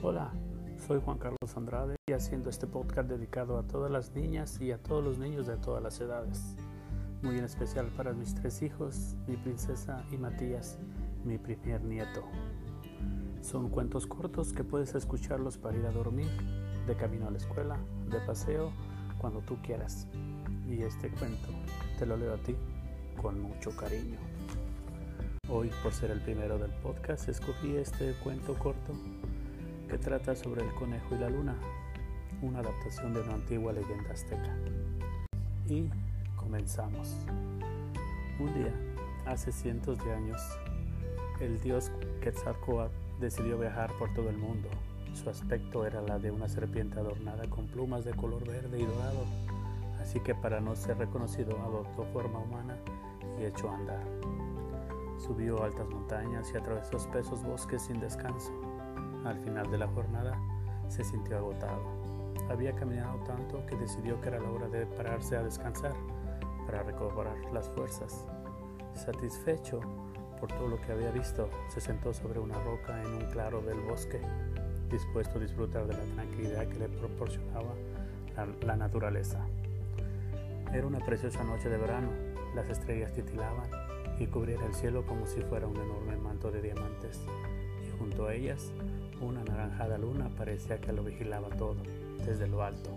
Hola, soy Juan Carlos Andrade y haciendo este podcast dedicado a todas las niñas y a todos los niños de todas las edades. Muy en especial para mis tres hijos, mi princesa y Matías, mi primer nieto. Son cuentos cortos que puedes escucharlos para ir a dormir, de camino a la escuela, de paseo, cuando tú quieras. Y este cuento te lo leo a ti con mucho cariño. Hoy, por ser el primero del podcast, escogí este cuento corto que trata sobre el conejo y la luna, una adaptación de una antigua leyenda azteca. Y comenzamos. Un día, hace cientos de años, el dios Quetzalcoatl decidió viajar por todo el mundo. Su aspecto era la de una serpiente adornada con plumas de color verde y dorado, así que para no ser reconocido adoptó forma humana y echó a andar. Subió altas montañas y atravesó espesos bosques sin descanso. Al final de la jornada se sintió agotado. Había caminado tanto que decidió que era la hora de pararse a descansar para recobrar las fuerzas. Satisfecho por todo lo que había visto, se sentó sobre una roca en un claro del bosque, dispuesto a disfrutar de la tranquilidad que le proporcionaba la, naturaleza. Era una preciosa noche de verano, las estrellas titilaban y cubrían el cielo como si fuera un enorme manto de diamantes, y junto a ellas una naranjada luna parecía que lo vigilaba todo, desde lo alto.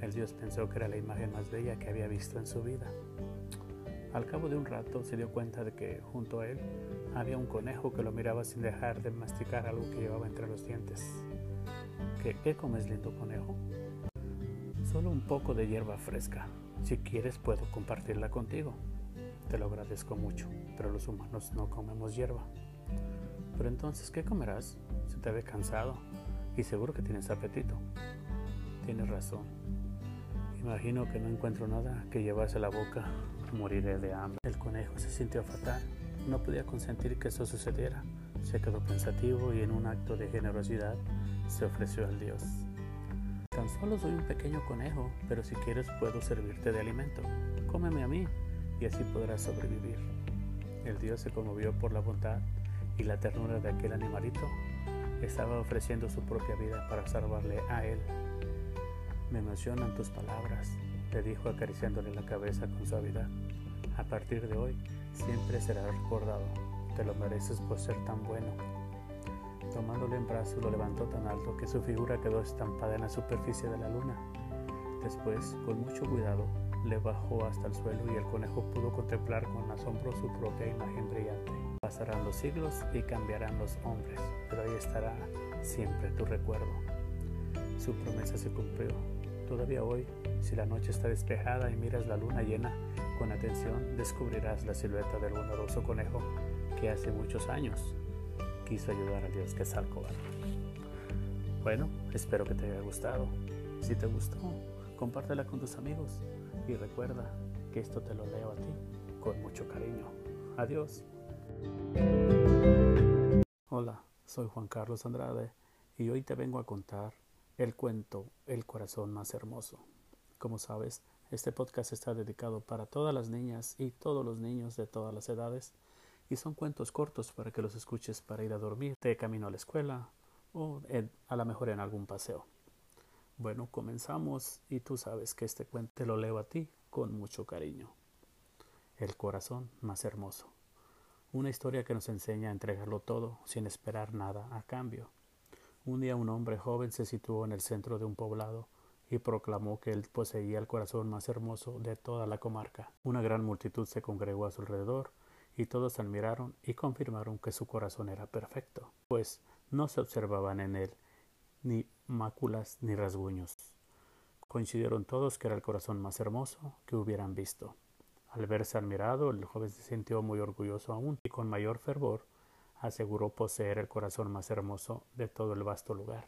El dios pensó que era la imagen más bella que había visto en su vida. Al cabo de un rato se dio cuenta de que junto a él había un conejo que lo miraba sin dejar de masticar algo que llevaba entre los dientes. ¿Qué, qué comes, lindo conejo? Solo un poco de hierba fresca. Si quieres puedo compartirla contigo. Te lo agradezco mucho, pero los humanos no comemos hierba. Pero entonces, ¿qué comerás? Se te ve cansado y seguro que tienes apetito. Tienes razón. Imagino que no encuentro nada que llevarse a la boca. Moriré de hambre. El conejo se sintió fatal. No podía consentir que eso sucediera. Se quedó pensativo y en un acto de generosidad se ofreció al dios. Tan solo soy un pequeño conejo, pero si quieres puedo servirte de alimento. Cómeme a mí y así podrás sobrevivir. El dios se conmovió por la bondad y la ternura de aquel animalito. Estaba ofreciendo su propia vida para salvarle a él. Me emocionan tus palabras, le dijo acariciándole la cabeza con suavidad. A partir de hoy, siempre serás recordado. Te lo mereces por ser tan bueno. Tomándole en brazos, lo levantó tan alto que su figura quedó estampada en la superficie de la luna. Después, con mucho cuidado, le bajó hasta el suelo y el conejo pudo contemplar con asombro su propia imagen brillante. Pasarán los siglos y cambiarán los hombres, pero ahí estará siempre tu recuerdo. Su promesa se cumplió. Todavía hoy, si la noche está despejada y miras la luna llena con atención, descubrirás la silueta del bondadoso conejo que hace muchos años quiso ayudar a Dios que Quetzalcóatl. Bueno, espero que te haya gustado. Si te gustó, compártela con tus amigos y recuerda que esto te lo leo a ti con mucho cariño. Adiós. Hola, soy Juan Carlos Andrade y hoy te vengo a contar el cuento El corazón más hermoso. Como sabes, este podcast está dedicado para todas las niñas y todos los niños de todas las edades y son cuentos cortos para que los escuches para ir a dormir, de camino a la escuela o a lo mejor en algún paseo. Bueno, comenzamos y tú sabes que este cuento te lo leo a ti con mucho cariño. El corazón más hermoso. Una historia que nos enseña a entregarlo todo sin esperar nada a cambio. Un día un hombre joven se situó en el centro de un poblado y proclamó que él poseía el corazón más hermoso de toda la comarca. Una gran multitud se congregó a su alrededor y todos admiraron y confirmaron que su corazón era perfecto, pues no se observaban en él ni máculas ni rasguños. Coincidieron todos que era el corazón más hermoso que hubieran visto. Al verse admirado, el joven se sintió muy orgulloso aún y con mayor fervor aseguró poseer el corazón más hermoso de todo el vasto lugar.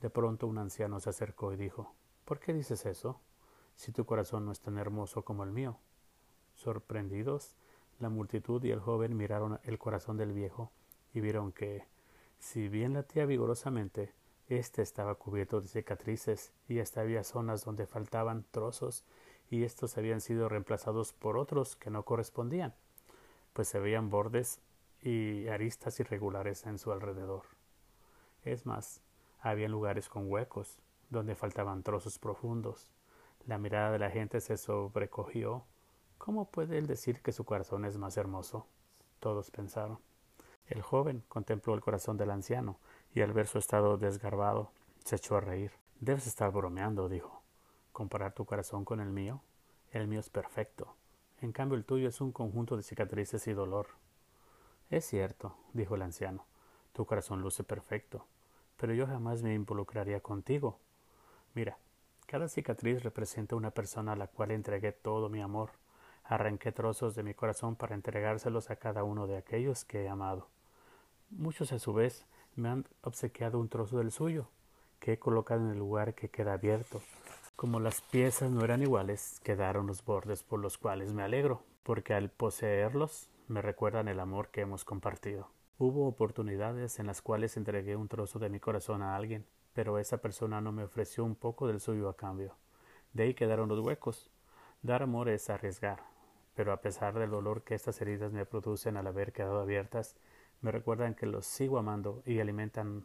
De pronto un anciano se acercó y dijo ¿Por qué dices eso? si tu corazón no es tan hermoso como el mío. Sorprendidos, la multitud y el joven miraron el corazón del viejo y vieron que, si bien latía vigorosamente, éste estaba cubierto de cicatrices y hasta había zonas donde faltaban trozos y estos habían sido reemplazados por otros que no correspondían, pues se veían bordes y aristas irregulares en su alrededor. Es más, había lugares con huecos, donde faltaban trozos profundos. La mirada de la gente se sobrecogió. ¿Cómo puede él decir que su corazón es más hermoso? Todos pensaron. El joven contempló el corazón del anciano y al ver su estado desgarbado se echó a reír. Debes estar bromeando, dijo. ¿Comparar tu corazón con el mío? El mío es perfecto. En cambio el tuyo es un conjunto de cicatrices y dolor. Es cierto, dijo el anciano. Tu corazón luce perfecto, pero yo jamás me involucraría contigo. Mira, cada cicatriz representa una persona a la cual entregué todo mi amor. Arranqué trozos de mi corazón para entregárselos a cada uno de aquellos que he amado. Muchos a su vez me han obsequiado un trozo del suyo, que he colocado en el lugar que queda abierto. Como las piezas no eran iguales, quedaron los bordes por los cuales me alegro, porque al poseerlos me recuerdan el amor que hemos compartido. Hubo oportunidades en las cuales entregué un trozo de mi corazón a alguien, pero esa persona no me ofreció un poco del suyo a cambio. De ahí quedaron los huecos. Dar amor es arriesgar, pero a pesar del dolor que estas heridas me producen al haber quedado abiertas, me recuerdan que los sigo amando y alimentan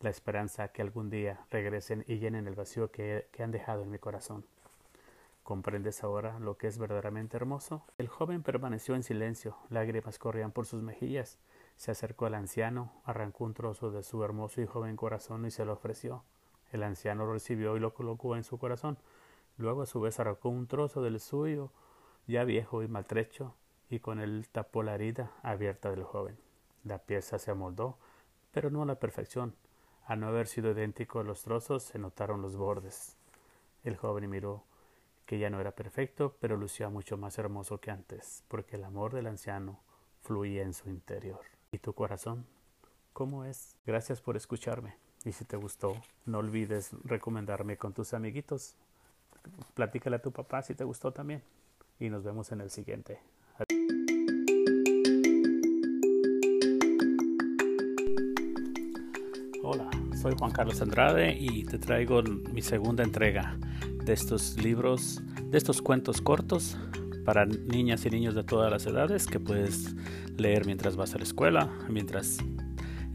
la esperanza que algún día regresen y llenen el vacío que, han dejado en mi corazón. ¿Comprendes ahora lo que es verdaderamente hermoso? El joven permaneció en silencio, lágrimas corrían por sus mejillas. Se acercó al anciano, arrancó un trozo de su hermoso y joven corazón y se lo ofreció. El anciano lo recibió y lo colocó en su corazón. Luego a su vez arrancó un trozo del suyo, ya viejo y maltrecho, y con él tapó la herida abierta del joven. La pieza se amoldó, pero no a la perfección. Al no haber sido idénticos los trozos, se notaron los bordes. El joven miró que ya no era perfecto, pero lucía mucho más hermoso que antes, porque el amor del anciano fluía en su interior. ¿Y tu corazón? ¿Cómo es? Gracias por escucharme. Y si te gustó, no olvides recomendarme con tus amiguitos. Platícale a tu papá si te gustó también. Y nos vemos en el siguiente. Soy Juan Carlos Andrade y te traigo mi segunda entrega de estos libros, de estos cuentos cortos para niñas y niños de todas las edades que puedes leer mientras vas a la escuela, mientras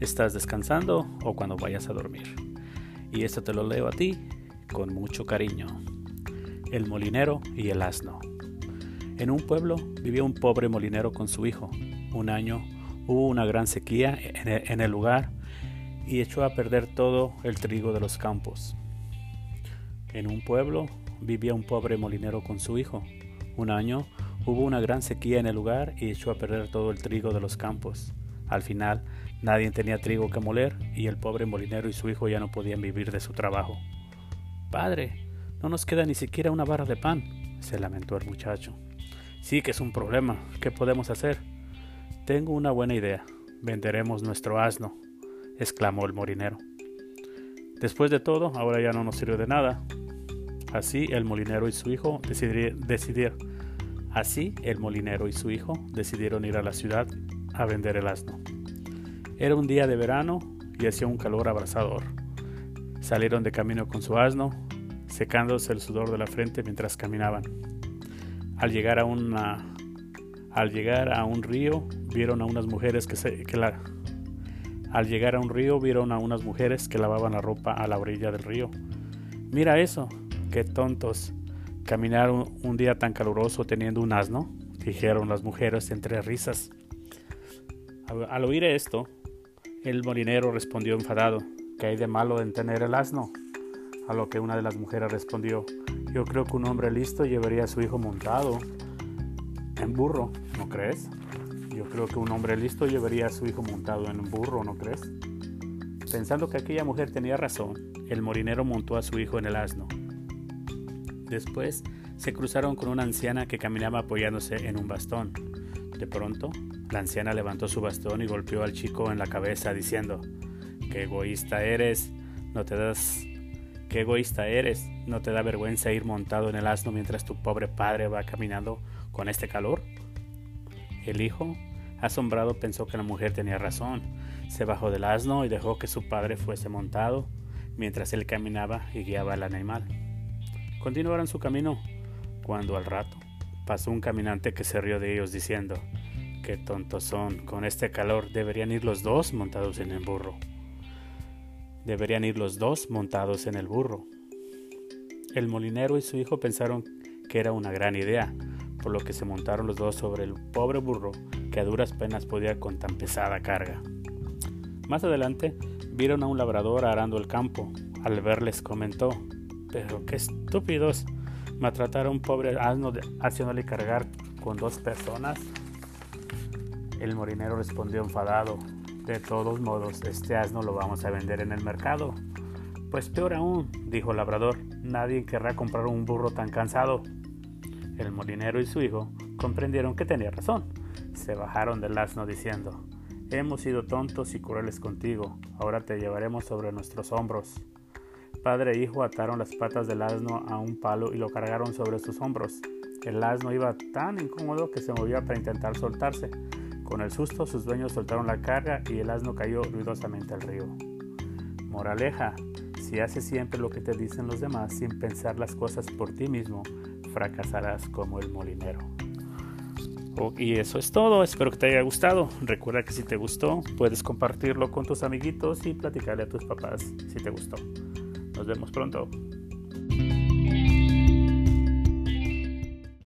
estás descansando o cuando vayas a dormir. Y esto te lo leo a ti con mucho cariño. El molinero y el asno. En un pueblo vivía un pobre molinero con su hijo. Un año hubo una gran sequía en el lugar y echó a perder todo el trigo de los campos. En un pueblo vivía un pobre molinero con su hijo. Un año hubo una gran sequía en el lugar y echó a perder todo el trigo de los campos. Al final, nadie tenía trigo que moler y el pobre molinero y su hijo ya no podían vivir de su trabajo. Padre, no nos queda ni siquiera una barra de pan, se lamentó el muchacho. Sí que es un problema. ¿Qué podemos hacer? Tengo una buena idea. Venderemos nuestro asno, exclamó el molinero. Después de todo, ahora ya no nos sirve de nada. Así el molinero y su hijo decidieron, así el molinero y su hijo decidieron ir a la ciudad a vender el asno. Era un día de verano y hacía un calor abrasador. Salieron de camino con su asno, secándose el sudor de la frente mientras caminaban. Al llegar a una al llegar a un río, vieron a unas mujeres que, se, que la, al llegar a un río vieron a unas mujeres que lavaban la ropa a la orilla del río. Mira eso, qué tontos. Caminaron un día tan caluroso teniendo un asno, dijeron las mujeres entre risas. Al, oír esto, el molinero respondió enfadado, ¿qué hay de malo en tener el asno? A lo que una de las mujeres respondió, yo creo que un hombre listo llevaría a su hijo montado en burro, ¿no crees? Creo que un hombre listo llevaría a su hijo montado en un burro, ¿no crees? Pensando que aquella mujer tenía razón, el morinero montó a su hijo en el asno. Después se cruzaron con una anciana que caminaba apoyándose en un bastón. De pronto, la anciana levantó su bastón y golpeó al chico en la cabeza diciendo, ¡Qué egoísta eres! No te das... ¡Qué egoísta eres! ¿No te da vergüenza ir montado en el asno mientras tu pobre padre va caminando con este calor? El hijo Asombrado pensó que la mujer tenía razón. Se bajó del asno y dejó que su padre fuese montado mientras él caminaba y guiaba al animal. Continuaron su camino cuando al rato pasó un caminante que se rió de ellos diciendo, Qué tontos son, con este calor deberían ir los dos montados en el burro. Deberían ir los dos montados en el burro. El molinero y su hijo pensaron que era una gran idea, por lo que se montaron los dos sobre el pobre burro que a duras penas podía con tan pesada carga. Más adelante vieron a un labrador arando el campo. Al verles comentó, pero qué estúpidos, maltratar a un pobre asno haciéndole cargar con dos personas. El morinero respondió enfadado, de todos modos, este asno lo vamos a vender en el mercado. Pues peor aún, dijo el labrador, nadie querrá comprar un burro tan cansado. El molinero y su hijo comprendieron que tenía razón. Se bajaron del asno diciendo, Hemos sido tontos y crueles contigo, ahora te llevaremos sobre nuestros hombros. Padre e hijo ataron las patas del asno a un palo y lo cargaron sobre sus hombros. El asno iba tan incómodo que se movía para intentar soltarse. Con el susto sus dueños soltaron la carga y el asno cayó ruidosamente al río. Moraleja, si haces siempre lo que te dicen los demás sin pensar las cosas por ti mismo, fracasarás como el molinero. Y eso es todo, espero que te haya gustado. Recuerda que si te gustó, puedes compartirlo con tus amiguitos y platicarle a tus papás si te gustó. Nos vemos pronto.